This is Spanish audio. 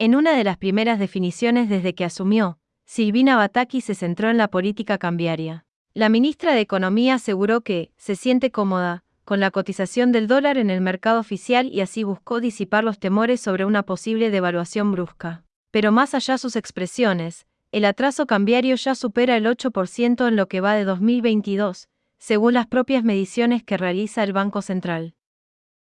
En una de las primeras definiciones desde que asumió, Silvina Bataki se centró en la política cambiaria. La ministra de Economía aseguró que se siente cómoda con la cotización del dólar en el mercado oficial y así buscó disipar los temores sobre una posible devaluación brusca. Pero más allá sus expresiones, el atraso cambiario ya supera el 8% en lo que va de 2022, según las propias mediciones que realiza el Banco Central.